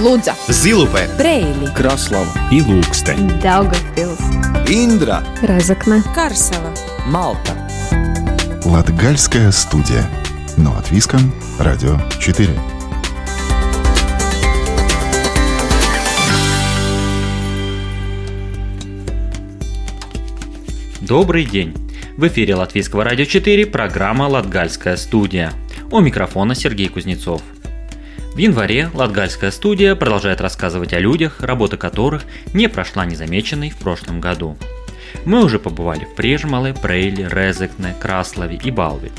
Лудза, Зилупе, Брейли, Краслава и Луксте. Daugavpils, Индра Разокна, Карсела. Малта Латгальская студия. Но от Виском. Радио 4. Добрый день! В эфире Латвийского радио 4 программа «Латгальская студия». У микрофона Сергей Кузнецов. В январе Латгальская студия продолжает рассказывать о людях, работа которых не прошла незамеченной в прошлом году. Мы уже побывали в Прежмале, Прейле, Резекне, Краслове и Балве.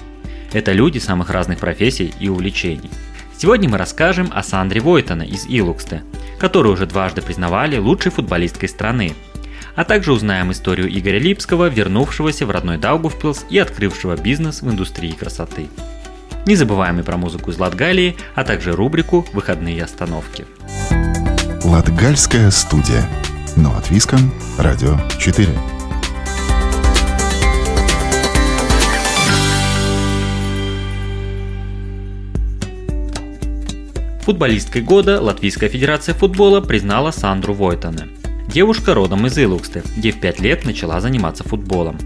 Это люди самых разных профессий и увлечений. Сегодня мы расскажем о Сандре Войтона из Илуксте, которую уже дважды признавали лучшей футболисткой страны, а также узнаем историю Игоря Липского, вернувшегося в родной Даугавпилс и открывшего бизнес в индустрии красоты. Не забываем и про музыку из Латгалии, а также рубрику «Выходные остановки». Латгальская студия. Но от Виском. Радио 4. Футболисткой года Латвийская Федерация футбола признала Сандру Войтане. Девушка родом из Илуксты, где в 5 лет начала заниматься футболом.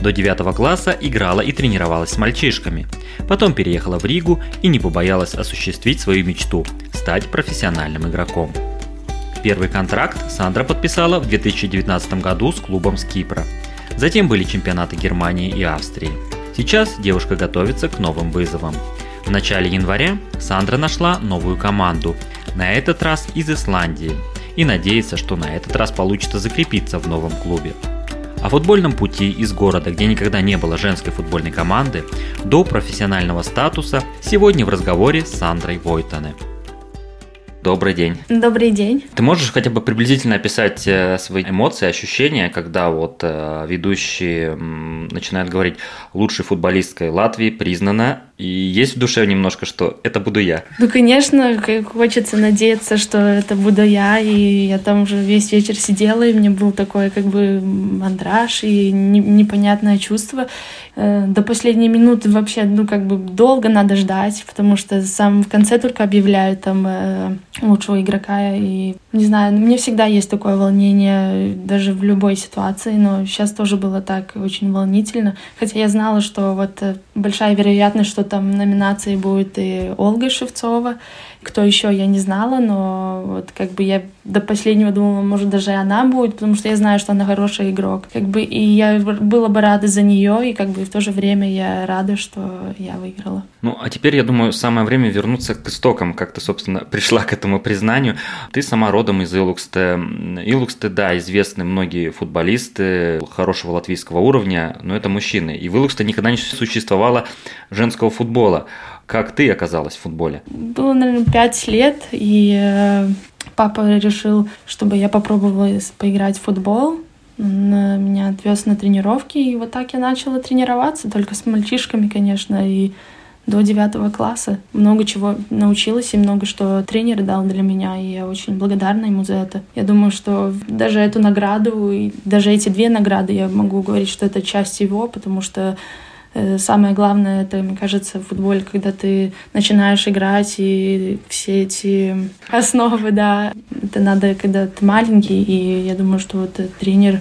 До 9 класса играла и тренировалась с мальчишками. Потом переехала в Ригу и не побоялась осуществить свою мечту – стать профессиональным игроком. Первый контракт Сандра подписала в 2019 году с клубом с Кипра. Затем были чемпионаты Германии и Австрии. Сейчас девушка готовится к новым вызовам. В начале января Сандра нашла новую команду, на этот раз из Исландии, и надеется, что на этот раз получится закрепиться в новом клубе. О футбольном пути из города, где никогда не было женской футбольной команды, до профессионального статуса сегодня в разговоре с Сандрой Войтане. Добрый день. Добрый день. Ты можешь хотя бы приблизительно описать э, свои эмоции, ощущения, когда вот э, ведущий м, начинает говорить лучшей футболисткой Латвии признана, и есть в душе немножко, что это буду я. Ну, конечно, хочется надеяться, что это буду я, и я там уже весь вечер сидела, и мне был такой как бы мандраж и не- непонятное чувство. Э, До последней минуты вообще, ну, как бы долго надо ждать, потому что сам в конце только объявляют там э, лучшего игрока, и не знаю, ну, мне всегда есть такое волнение, даже в любой ситуации, но сейчас тоже было так очень волнительно, хотя я знала, что вот э, большая вероятность, что там номинации будет и Ольга Шевцова, кто еще я не знала, но вот как бы я до последнего думала, может даже она будет, потому что я знаю, что она хороший игрок, как бы и я была бы рада за нее, и как бы в то же время я рада, что я выиграла. Ну, а теперь, я думаю, самое время вернуться к истокам, как ты, собственно, пришла к этому признанию. Ты сама родом из Илуксте. Илуксте, да, известны многие футболисты хорошего латвийского уровня, но это мужчины. И в Илуксте никогда не существовало женского футбола. Как ты оказалась в футболе? Было, наверное, пять лет, и э, папа решил, чтобы я попробовала поиграть в футбол. Он э, меня отвез на тренировки, и вот так я начала тренироваться, только с мальчишками, конечно, и до девятого класса. Много чего научилась и много что тренер дал для меня, и я очень благодарна ему за это. Я думаю, что даже эту награду, и даже эти две награды я могу говорить, что это часть его, потому что Самое главное, это, мне кажется, в футболе, когда ты начинаешь играть, и все эти основы, да, это надо, когда ты маленький, и я думаю, что вот э, тренер,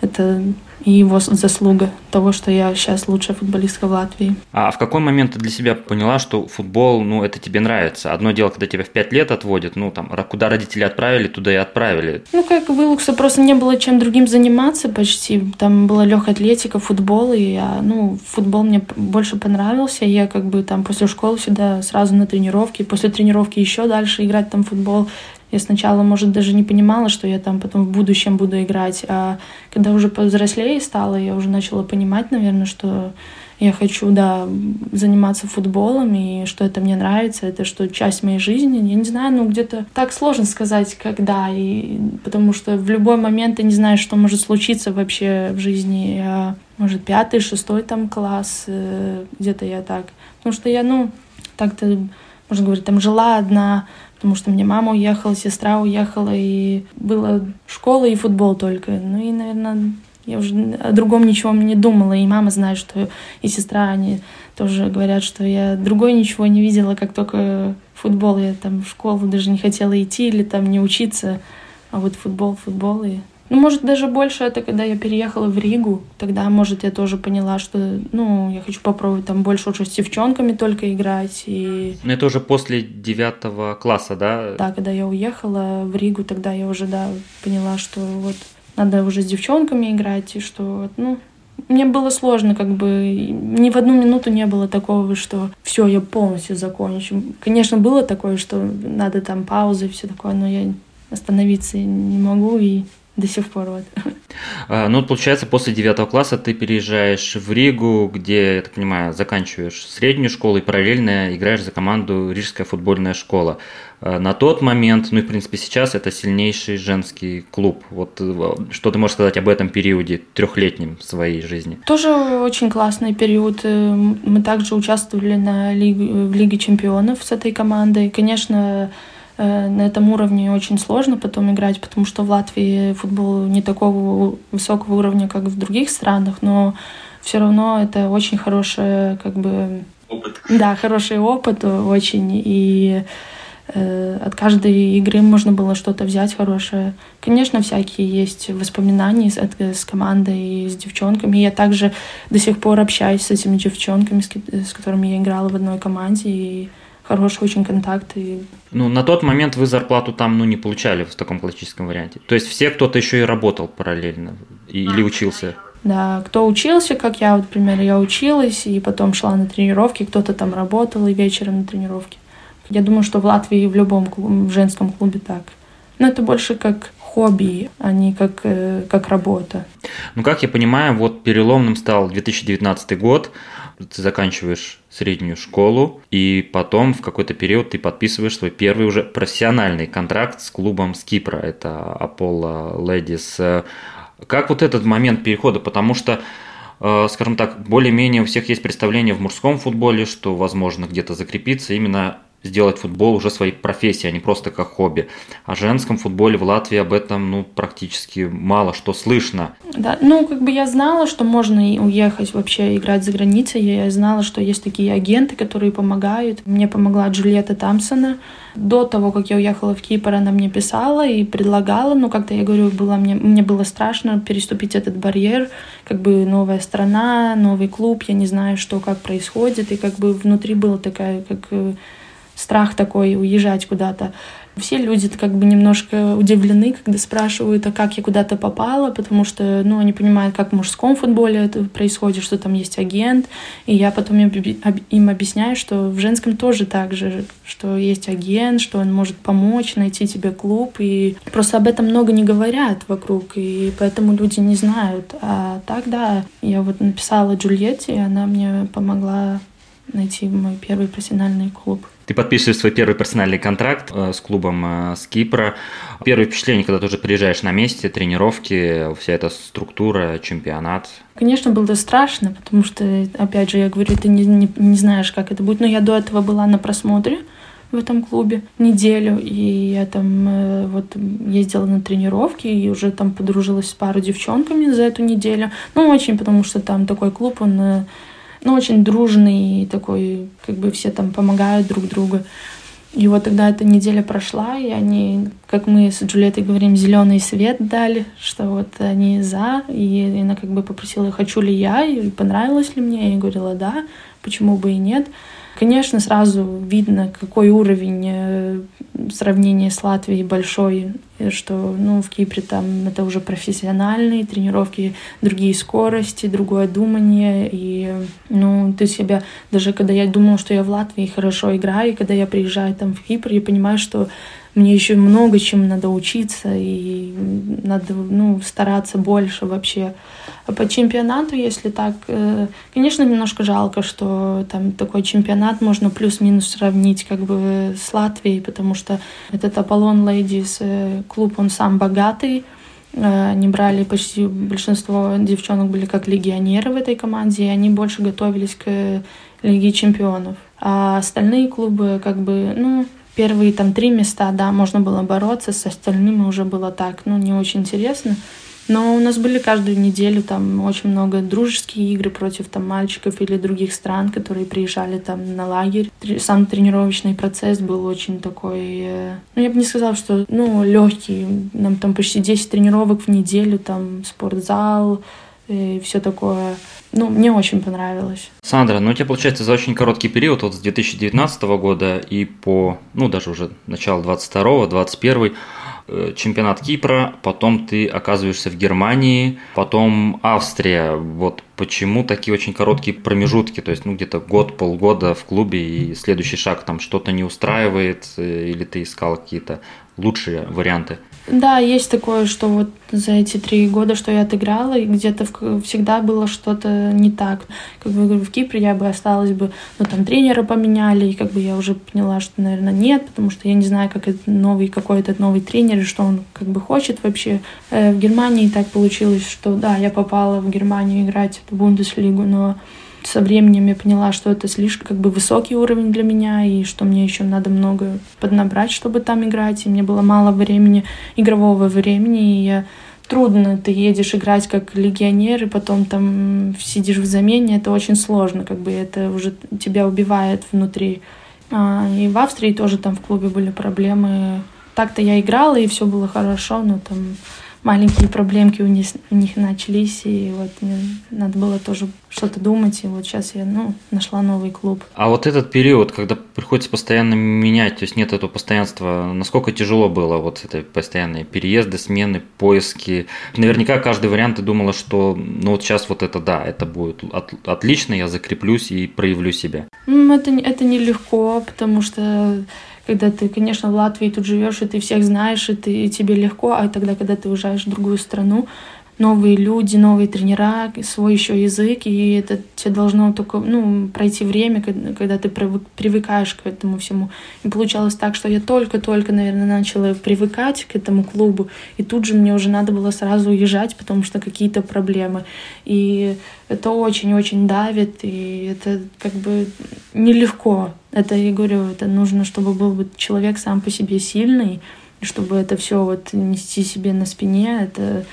это и его заслуга того, что я сейчас лучшая футболистка в Латвии. А в какой момент ты для себя поняла, что футбол, ну, это тебе нравится? Одно дело, когда тебя в пять лет отводят, ну, там, куда родители отправили, туда и отправили. Ну, как в Илуксе просто не было чем другим заниматься почти. Там была легкая атлетика, футбол, и я, ну, футбол мне больше понравился. Я как бы там после школы всегда сразу на тренировки, после тренировки еще дальше играть там в футбол. Я сначала, может, даже не понимала, что я там потом в будущем буду играть, а когда уже повзрослее стала, я уже начала понимать, наверное, что я хочу, да, заниматься футболом, и что это мне нравится, это что часть моей жизни. Я не знаю, ну где-то так сложно сказать, когда, и потому что в любой момент ты не знаешь, что может случиться вообще в жизни. Я, может, пятый, шестой там класс, э, где-то я так. Потому что я, ну, так-то, можно говорить, там жила одна, потому что мне мама уехала, сестра уехала, и была школа и футбол только. Ну и, наверное, я уже о другом ничего не думала, и мама знает, что и сестра, они тоже говорят, что я другой ничего не видела, как только футбол. Я там в школу даже не хотела идти или там не учиться, а вот футбол, футбол. И... Ну, может, даже больше это, когда я переехала в Ригу, тогда, может, я тоже поняла, что, ну, я хочу попробовать там больше уже с девчонками только играть. И... Ну, это уже после девятого класса, да? Да, когда я уехала в Ригу, тогда я уже, да, поняла, что вот надо уже с девчонками играть, и что, ну, мне было сложно, как бы ни в одну минуту не было такого, что все, я полностью закончу. Конечно, было такое, что надо там паузы и все такое, но я остановиться не могу и до сих пор вот. А, ну, получается, после девятого класса ты переезжаешь в Ригу, где, я так понимаю, заканчиваешь среднюю школу и параллельно играешь за команду Рижская футбольная школа. А, на тот момент, ну и в принципе сейчас, это сильнейший женский клуб. Вот э, что ты можешь сказать об этом периоде трехлетнем своей жизни? Тоже очень классный период. Э, мы также участвовали на лиге, в Лиге чемпионов с этой командой. Конечно, Э, на этом уровне очень сложно потом играть, потому что в Латвии футбол не такого высокого уровня, как в других странах, но все равно это очень хороший, как бы... Опыт. Да, хороший опыт очень, и э, от каждой игры можно было что-то взять хорошее. Конечно, всякие есть воспоминания с, с командой, с девчонками. Я также до сих пор общаюсь с этими девчонками, с, с которыми я играла в одной команде, и хороший очень контакт. И... Ну, на тот момент вы зарплату там, ну, не получали в таком классическом варианте. То есть все кто-то еще и работал параллельно или учился? Да, кто учился, как я, вот, например, я училась и потом шла на тренировки, кто-то там работал и вечером на тренировке. Я думаю, что в Латвии в любом клубе, в женском клубе так. Но это больше как хобби, а не как, э, как работа. Ну, как я понимаю, вот переломным стал 2019 год, ты заканчиваешь среднюю школу, и потом в какой-то период ты подписываешь свой первый уже профессиональный контракт с клубом с Кипра, это Apollo Ladies. Как вот этот момент перехода, потому что э, скажем так, более-менее у всех есть представление в мужском футболе, что возможно где-то закрепиться именно сделать футбол уже своей профессией, а не просто как хобби. О женском футболе в Латвии об этом ну, практически мало что слышно. Да, ну, как бы я знала, что можно уехать вообще играть за границей. Я знала, что есть такие агенты, которые помогают. Мне помогла Джульетта Тамсона. До того, как я уехала в Кипр, она мне писала и предлагала, но как-то я говорю, было, мне, мне было страшно переступить этот барьер, как бы новая страна, новый клуб, я не знаю, что, как происходит, и как бы внутри была такая, как страх такой уезжать куда-то. Все люди как бы немножко удивлены, когда спрашивают, а как я куда-то попала, потому что, ну, они понимают, как в мужском футболе это происходит, что там есть агент, и я потом им объясняю, что в женском тоже так же, что есть агент, что он может помочь найти тебе клуб, и просто об этом много не говорят вокруг, и поэтому люди не знают. А так, да, я вот написала Джульетте, и она мне помогла найти мой первый профессиональный клуб. Ты подписываешь свой первый персональный контракт э, с клубом э, с Кипра. Первое впечатление, когда ты уже приезжаешь на месте, тренировки, вся эта структура, чемпионат? Конечно, было страшно, потому что, опять же, я говорю, ты не, не, не знаешь, как это будет. Но я до этого была на просмотре в этом клубе неделю, и я там э, вот ездила на тренировки и уже там подружилась с пару девчонками за эту неделю. Ну, очень, потому что там такой клуб, он ну, очень дружный, такой, как бы все там помогают друг другу. И вот тогда эта неделя прошла, и они, как мы с Джульеттой говорим, зеленый свет дали, что вот они за, и она как бы попросила, хочу ли я, и понравилось ли мне, я говорила, да, почему бы и нет. Конечно, сразу видно, какой уровень э, сравнения с Латвией большой, что ну, в Кипре там это уже профессиональные тренировки, другие скорости, другое думание. И ну, ты себя, даже когда я думала, что я в Латвии хорошо играю, и когда я приезжаю там в Кипр, я понимаю, что мне еще много чем надо учиться и надо ну, стараться больше вообще. А по чемпионату, если так, э, конечно, немножко жалко, что там такой чемпионат можно плюс-минус сравнить как бы с Латвией, потому что этот Аполлон Ladies э, клуб, он сам богатый, э, они брали почти большинство девчонок были как легионеры в этой команде, и они больше готовились к Лиге чемпионов. А остальные клубы как бы, ну, Первые там три места, да, можно было бороться, с остальными уже было так, ну, не очень интересно. Но у нас были каждую неделю там очень много дружеские игры против там мальчиков или других стран, которые приезжали там на лагерь. Сам тренировочный процесс был очень такой, э, ну я бы не сказала, что ну легкий. Нам там почти 10 тренировок в неделю, там спортзал, и все такое. Ну, мне очень понравилось. Сандра, ну у тебя получается за очень короткий период, вот с 2019 года и по, ну даже уже начало 22 21 э, чемпионат Кипра, потом ты оказываешься в Германии, потом Австрия. Вот почему такие очень короткие промежутки, то есть ну где-то год, полгода в клубе и следующий шаг там что-то не устраивает э, или ты искал какие-то лучшие варианты? Да, есть такое, что вот за эти три года, что я отыграла, и где-то всегда было что-то не так. Как бы в Кипре я бы осталась бы, ну там тренера поменяли, и как бы я уже поняла, что, наверное, нет, потому что я не знаю, как это новый какой-то новый тренер, и что он как бы хочет вообще. Э, в Германии так получилось, что да, я попала в Германию играть в Бундеслигу, но со временем я поняла, что это слишком как бы высокий уровень для меня, и что мне еще надо много поднабрать, чтобы там играть, и мне было мало времени, игрового времени, и я трудно, ты едешь играть как легионер, и потом там сидишь в замене, это очень сложно, как бы это уже тебя убивает внутри. А, и в Австрии тоже там в клубе были проблемы. Так-то я играла, и все было хорошо, но там маленькие проблемки у них, у них начались, и вот мне надо было тоже что-то думать, и вот сейчас я, ну, нашла новый клуб. А вот этот период, когда приходится постоянно менять, то есть нет этого постоянства, насколько тяжело было вот это постоянные переезды, смены, поиски? Наверняка каждый вариант ты думала, что, ну, вот сейчас вот это, да, это будет от, отлично, я закреплюсь и проявлю себя. Это, это нелегко, потому что когда ты, конечно, в Латвии тут живешь, и ты всех знаешь, и, ты, и тебе легко, а тогда, когда ты уезжаешь в другую страну, новые люди, новые тренера, свой еще язык, и это тебе должно только ну, пройти время, когда ты привыкаешь к этому всему. И получалось так, что я только-только, наверное, начала привыкать к этому клубу, и тут же мне уже надо было сразу уезжать, потому что какие-то проблемы. И это очень-очень давит, и это как бы нелегко. Это, я говорю, это нужно, чтобы был человек сам по себе сильный, чтобы это все вот нести себе на спине, это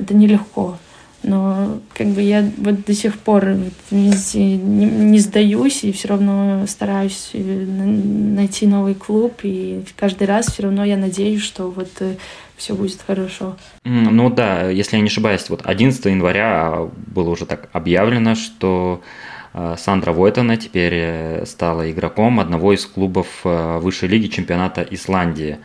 это нелегко. Но как бы я вот до сих пор не, не сдаюсь и все равно стараюсь э, найти новый клуб. И каждый раз все равно я надеюсь, что вот э, все будет хорошо. Ну да, если я не ошибаюсь, вот 11 января было уже так объявлено, что э, Сандра Войтона теперь стала игроком одного из клубов высшей лиги чемпионата Исландии.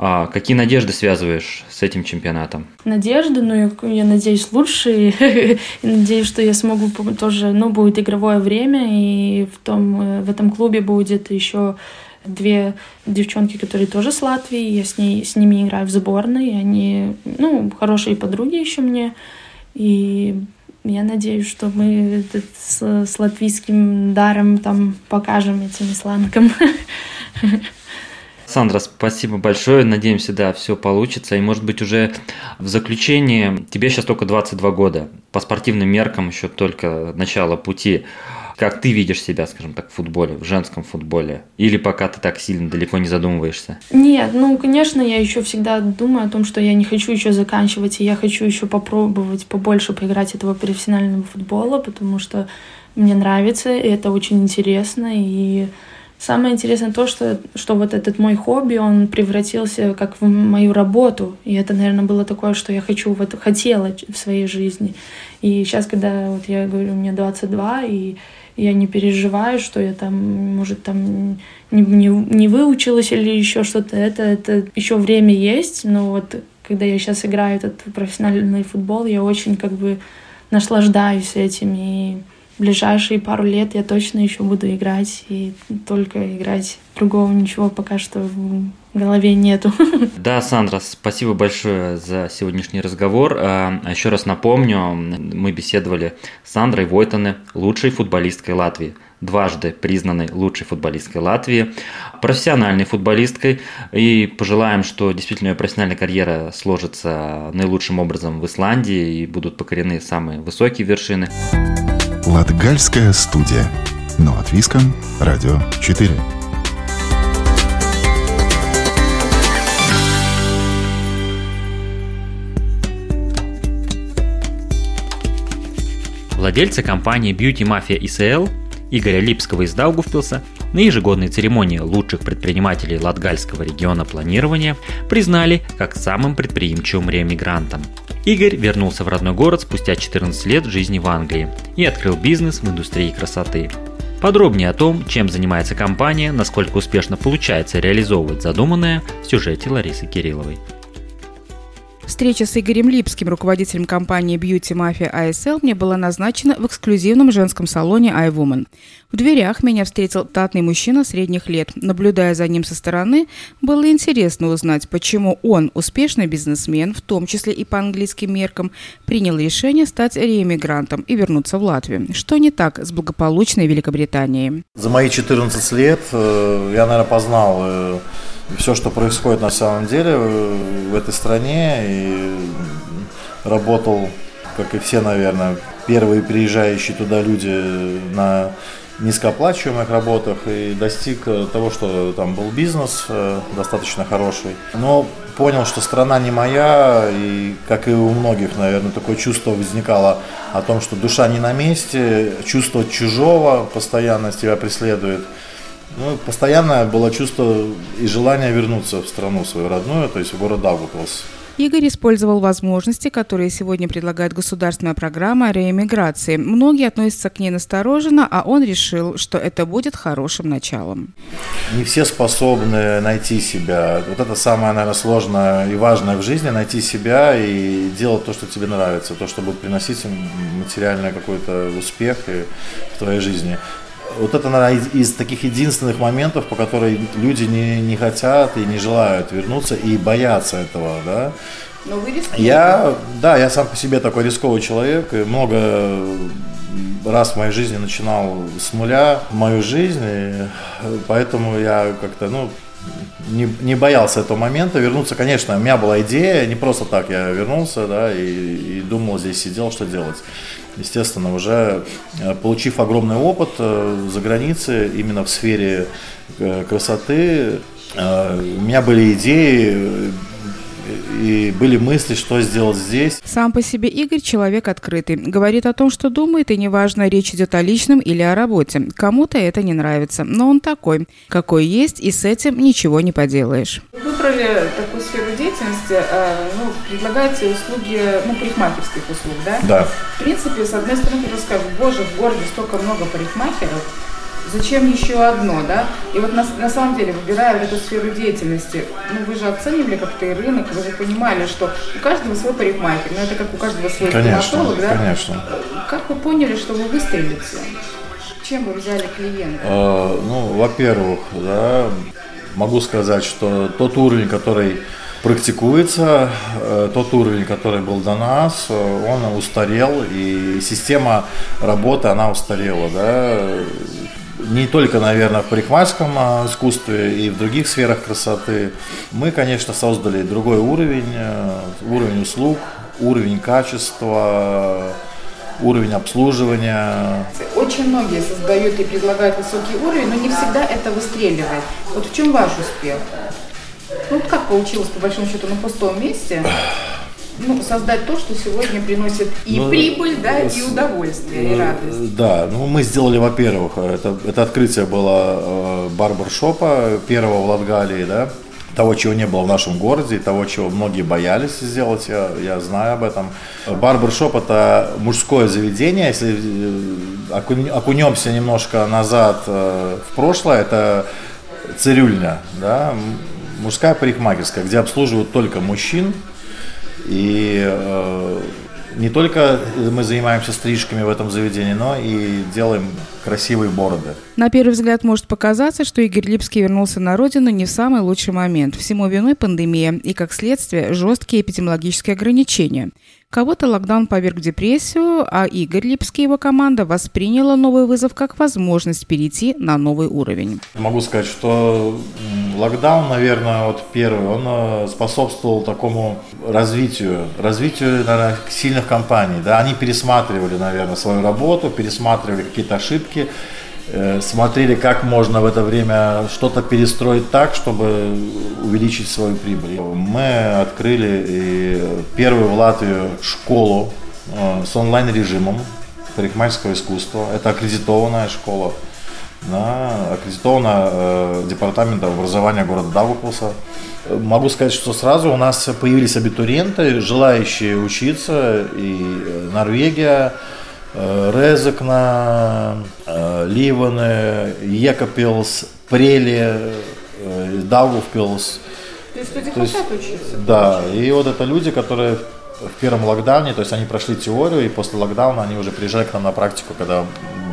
А какие надежды связываешь с этим чемпионатом? Надежды, ну, я, я надеюсь, лучшие. надеюсь, что я смогу тоже, ну, будет игровое время, и в, том, э, в этом клубе будет еще две девчонки, которые тоже с Латвии. Я с, ней, с ними играю в сборной. Они, ну, хорошие подруги еще мне. И я надеюсь, что мы этот, с, с латвийским даром там покажем этим исландкам. Сандра, спасибо большое. Надеемся, да, все получится. И, может быть, уже в заключение, тебе сейчас только 22 года. По спортивным меркам еще только начало пути. Как ты видишь себя, скажем так, в футболе, в женском футболе? Или пока ты так сильно далеко не задумываешься? Нет, ну, конечно, я еще всегда думаю о том, что я не хочу еще заканчивать, и я хочу еще попробовать побольше поиграть этого профессионального футбола, потому что мне нравится, и это очень интересно, и Самое интересное то, что, что вот этот мой хобби, он превратился как в мою работу. И это, наверное, было такое, что я хочу, вот хотела в своей жизни. И сейчас, когда вот я говорю, мне 22, и я не переживаю, что я там, может, там не, не, не выучилась или еще что-то. Это, это еще время есть, но вот когда я сейчас играю этот профессиональный футбол, я очень как бы наслаждаюсь этим и ближайшие пару лет я точно еще буду играть и только играть. Другого ничего пока что в голове нету. Да, Сандра, спасибо большое за сегодняшний разговор. А, а еще раз напомню, мы беседовали с Сандрой Войтане, лучшей футболисткой Латвии дважды признанной лучшей футболисткой Латвии, профессиональной футболисткой, и пожелаем, что действительно ее профессиональная карьера сложится наилучшим образом в Исландии и будут покорены самые высокие вершины. Латгальская студия. Но от Виском, Радио 4. Владельцы компании Beauty Mafia ISL Игоря Липского из Даугавпилса на ежегодной церемонии лучших предпринимателей Латгальского региона планирования признали как самым предприимчивым реэмигрантом – Игорь вернулся в родной город спустя 14 лет жизни в Англии и открыл бизнес в индустрии красоты. Подробнее о том, чем занимается компания, насколько успешно получается реализовывать задуманное в сюжете Ларисы Кирилловой. Встреча с Игорем Липским, руководителем компании Beauty Mafia ASL, мне была назначена в эксклюзивном женском салоне iWoman. В дверях меня встретил татный мужчина средних лет. Наблюдая за ним со стороны, было интересно узнать, почему он, успешный бизнесмен, в том числе и по английским меркам, принял решение стать реэмигрантом и вернуться в Латвию. Что не так с благополучной Великобританией? За мои 14 лет э, я, наверное, познал э, все, что происходит на самом деле в этой стране. И работал, как и все, наверное, первые приезжающие туда люди на низкооплачиваемых работах и достиг того, что там был бизнес э, достаточно хороший. Но понял, что страна не моя, и как и у многих, наверное, такое чувство возникало о том, что душа не на месте, чувство чужого постоянно тебя преследует. Ну, постоянно было чувство и желание вернуться в страну свою родную, то есть в город Даугавпилс. Игорь использовал возможности, которые сегодня предлагает государственная программа реэмиграции. Многие относятся к ней настороженно, а он решил, что это будет хорошим началом. Не все способны найти себя. Вот это самое, наверное, сложное и важное в жизни – найти себя и делать то, что тебе нравится, то, что будет приносить материальный какой-то успех в твоей жизни вот это, наверное, из, из таких единственных моментов, по которой люди не, не хотят и не желают вернуться и боятся этого, да. Но вы рискуете. Я, да, я сам по себе такой рисковый человек, и много раз в моей жизни начинал с нуля мою жизнь, и поэтому я как-то, ну, не, не боялся этого момента вернуться. Конечно, у меня была идея, не просто так я вернулся, да, и, и думал, здесь сидел, что делать. Естественно, уже э, получив огромный опыт э, за границей, именно в сфере э, красоты, у меня были идеи и были мысли, что сделать здесь. Сам по себе Игорь человек открытый. Говорит о том, что думает, и неважно, речь идет о личном или о работе. Кому-то это не нравится, но он такой, какой есть, и с этим ничего не поделаешь. Выбрали сферу деятельности, э, ну, предлагаете услуги, ну, парикмахерских услуг, да? Да. В принципе, с одной стороны, кто скажет, боже, в городе столько много парикмахеров, зачем еще одно, да? И вот на, на самом деле, выбирая эту сферу деятельности, ну вы же оценивали как-то и рынок, вы же понимали, что у каждого свой парикмахер, ну это как у каждого свой конечно, стоматолог, да? Конечно. Как вы поняли, что вы выстрелите? Чем вы взяли клиента? Э, ну, во-первых, да, могу сказать, что тот уровень, который практикуется, э, тот уровень, который был до нас, э, он устарел, и система работы, она устарела, да, не только, наверное, в парикмахерском а, искусстве и в других сферах красоты. Мы, конечно, создали другой уровень, э, уровень услуг, уровень качества, уровень обслуживания. Очень многие создают и предлагают высокий уровень, но не всегда это выстреливает. Вот в чем ваш успех? Ну, вот как получилось, по большому счету, на пустом месте? ну, создать то, что сегодня приносит и ну, прибыль, да, и удовольствие, и э, радость. Да, ну мы сделали, во-первых, это, это открытие было э, барбершопа первого в Латгалии, да, того, чего не было в нашем городе, того, чего многие боялись сделать, я, я знаю об этом. Барбершоп – это мужское заведение, если э, окунемся немножко назад в прошлое, это цирюльня, да, мужская парикмахерская, где обслуживают только мужчин, и э, не только мы занимаемся стрижками в этом заведении, но и делаем красивые бороды. На первый взгляд может показаться, что Игорь Липский вернулся на родину не в самый лучший момент. Всему виной пандемия и, как следствие, жесткие эпидемиологические ограничения. Кого-то локдаун поверг в депрессию, а Игорь Липский и его команда восприняла новый вызов как возможность перейти на новый уровень. Могу сказать, что локдаун, наверное, вот первый, он э, способствовал такому развитию, развитию, наверное, сильных компаний. Да? Они пересматривали, наверное, свою работу, пересматривали какие-то ошибки, смотрели, как можно в это время что-то перестроить так, чтобы увеличить свою прибыль. Мы открыли первую в Латвию школу э, с онлайн-режимом. парикмахерского искусства. Это аккредитованная школа, да, аккредитована э, департаментом образования города Даугавпилса. Могу сказать, что сразу у нас появились абитуриенты, желающие учиться, и э, Норвегия, э, Резекна, э, Ливаны, Екапилс, Прели, Даугавпилс. То есть люди то хотят учиться? Да, и вот это люди, которые в первом локдауне, то есть они прошли теорию, и после локдауна они уже приезжали к нам на практику, когда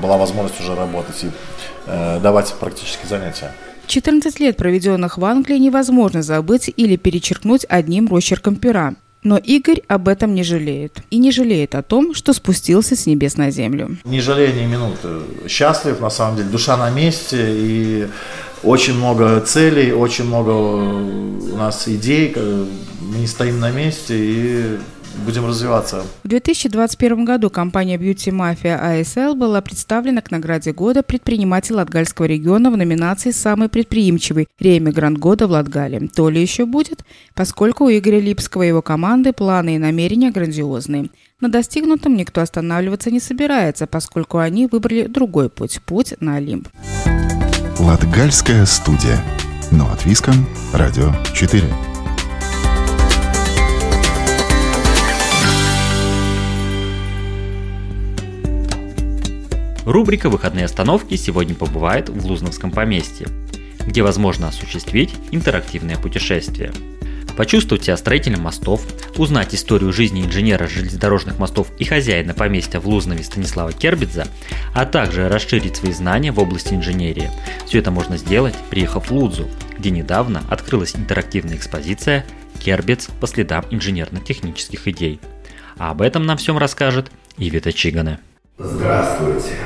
была возможность уже работать и э, давать практические занятия. 14 лет, проведенных в Англии, невозможно забыть или перечеркнуть одним росчерком пера. Но Игорь об этом не жалеет. И не жалеет о том, что спустился с небес на землю. Не жалею ни минуты. Счастлив, на самом деле. Душа на месте. И очень много целей, очень много у нас идей. Мы не стоим на месте. И будем развиваться. В 2021 году компания Beauty Mafia ASL была представлена к награде года предприниматель Латгальского региона в номинации «Самый предприимчивый реэмигрант года в Латгале». То ли еще будет, поскольку у Игоря Липского и его команды планы и намерения грандиозные. На достигнутом никто останавливаться не собирается, поскольку они выбрали другой путь – путь на Олимп. Латгальская студия. Но от Виском. Радио 4. Рубрика «Выходные остановки» сегодня побывает в Лузновском поместье, где возможно осуществить интерактивное путешествие. Почувствовать себя строителем мостов, узнать историю жизни инженера железнодорожных мостов и хозяина поместья в Лузнове Станислава Кербидза, а также расширить свои знания в области инженерии. Все это можно сделать, приехав в Лудзу, где недавно открылась интерактивная экспозиция «Кербидз по следам инженерно-технических идей». А об этом нам всем расскажет Ивита Чигане. Здравствуйте.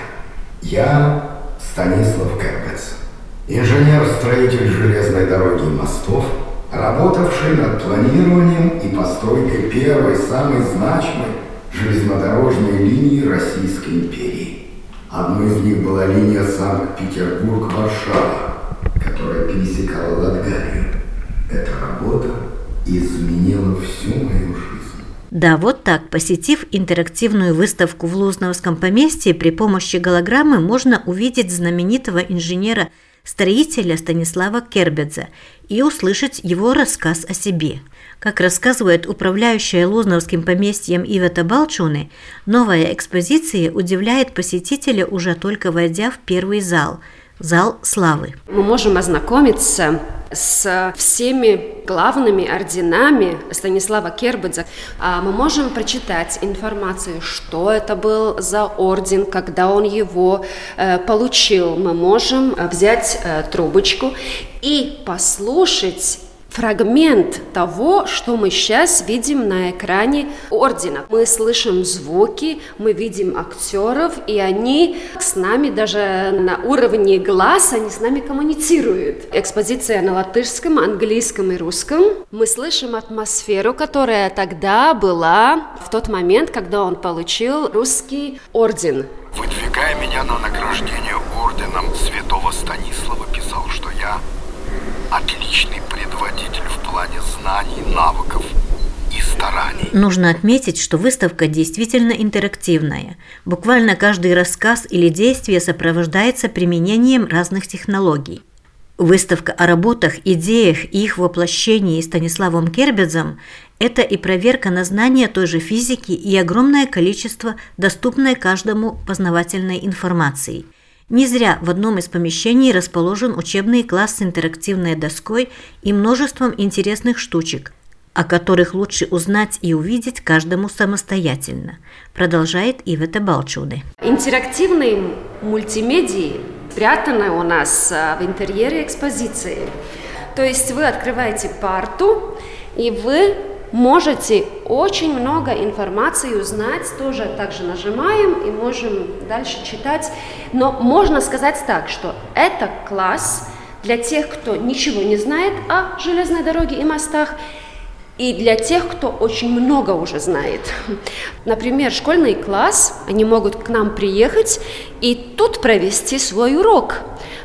Я Станислав Кэрбец, инженер-строитель железной дороги и мостов, работавший над планированием и постройкой первой самой значимой железнодорожной линии Российской империи. Одной из них была линия Санкт-Петербург-Варшава, которая пересекала Латгалию. Эта работа изменила всю мою жизнь. Да, вот так, посетив интерактивную выставку в Лузновском поместье, при помощи голограммы можно увидеть знаменитого инженера-строителя Станислава Кербедза и услышать его рассказ о себе. Как рассказывает управляющая Лузновским поместьем Ивета Балчуны, новая экспозиция удивляет посетителя уже только войдя в первый зал – зал славы. Мы можем ознакомиться с всеми главными орденами Станислава Кербедза. А мы можем прочитать информацию, что это был за орден, когда он его э, получил. Мы можем взять э, трубочку и послушать фрагмент того, что мы сейчас видим на экране ордена. Мы слышим звуки, мы видим актеров, и они с нами даже на уровне глаз, они с нами коммуницируют. Экспозиция на латышском, английском и русском. Мы слышим атмосферу, которая тогда была в тот момент, когда он получил русский орден. Выдвигая меня на награждение орденом святого Станислава, писал, что я отличный предводитель в плане знаний, навыков и стараний. Нужно отметить, что выставка действительно интерактивная. Буквально каждый рассказ или действие сопровождается применением разных технологий. Выставка о работах, идеях и их воплощении Станиславом Кербедзом – это и проверка на знания той же физики и огромное количество доступной каждому познавательной информации – не зря в одном из помещений расположен учебный класс с интерактивной доской и множеством интересных штучек, о которых лучше узнать и увидеть каждому самостоятельно, продолжает Ивета Балчуды. Интерактивные мультимедии спрятаны у нас а, в интерьере экспозиции. То есть вы открываете парту, и вы можете очень много информации узнать, тоже также нажимаем и можем дальше читать. Но можно сказать так, что это класс для тех, кто ничего не знает о железной дороге и мостах, и для тех, кто очень много уже знает. Например, школьный класс, они могут к нам приехать и тут провести свой урок,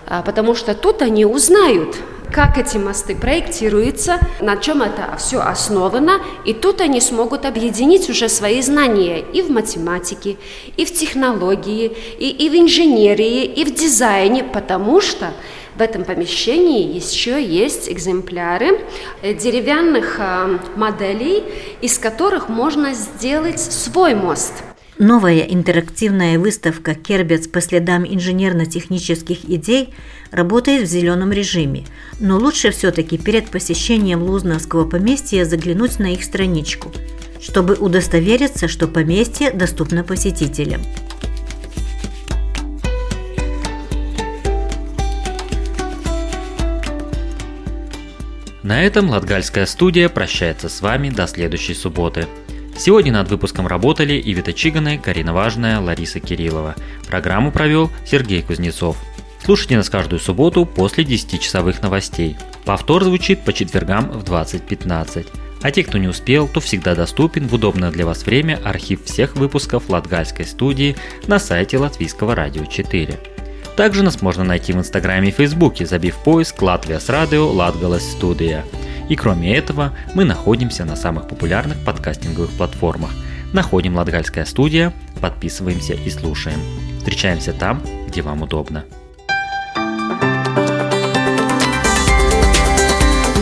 а, потому что тут они узнают как эти мосты проектируются, на чем это все основано, и тут они смогут объединить уже свои знания и в математике, и в технологии, и, и в инженерии, и в дизайне, потому что в этом помещении еще есть экземпляры деревянных э, моделей, из которых можно сделать свой мост. Новая интерактивная выставка «Кербец по следам инженерно-технических идей» работает в зеленом режиме, но лучше все-таки перед посещением Лузновского поместья заглянуть на их страничку, чтобы удостовериться, что поместье доступно посетителям. На этом Латгальская студия прощается с вами до следующей субботы. Сегодня над выпуском работали Ивита Чиганы, Карина Важная, Лариса Кириллова. Программу провел Сергей Кузнецов. Слушайте нас каждую субботу после 10-часовых новостей. Повтор звучит по четвергам в 20.15. А те, кто не успел, то всегда доступен в удобное для вас время архив всех выпусков Латгальской студии на сайте Латвийского радио 4. Также нас можно найти в Инстаграме и Фейсбуке, забив поиск «Латвия с радио Латгалас Студия». И кроме этого, мы находимся на самых популярных подкастинговых платформах. Находим Латгальская студия, подписываемся и слушаем. Встречаемся там, где вам удобно.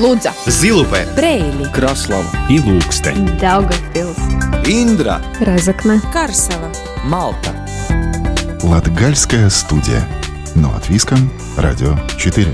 Лудза, Зилупе, Брейли, Краслава и Ilūkste, Daugavpils, Индра, Разокна, Карсела, Малта. Латгальская студия. Но от Виском, Радио 4.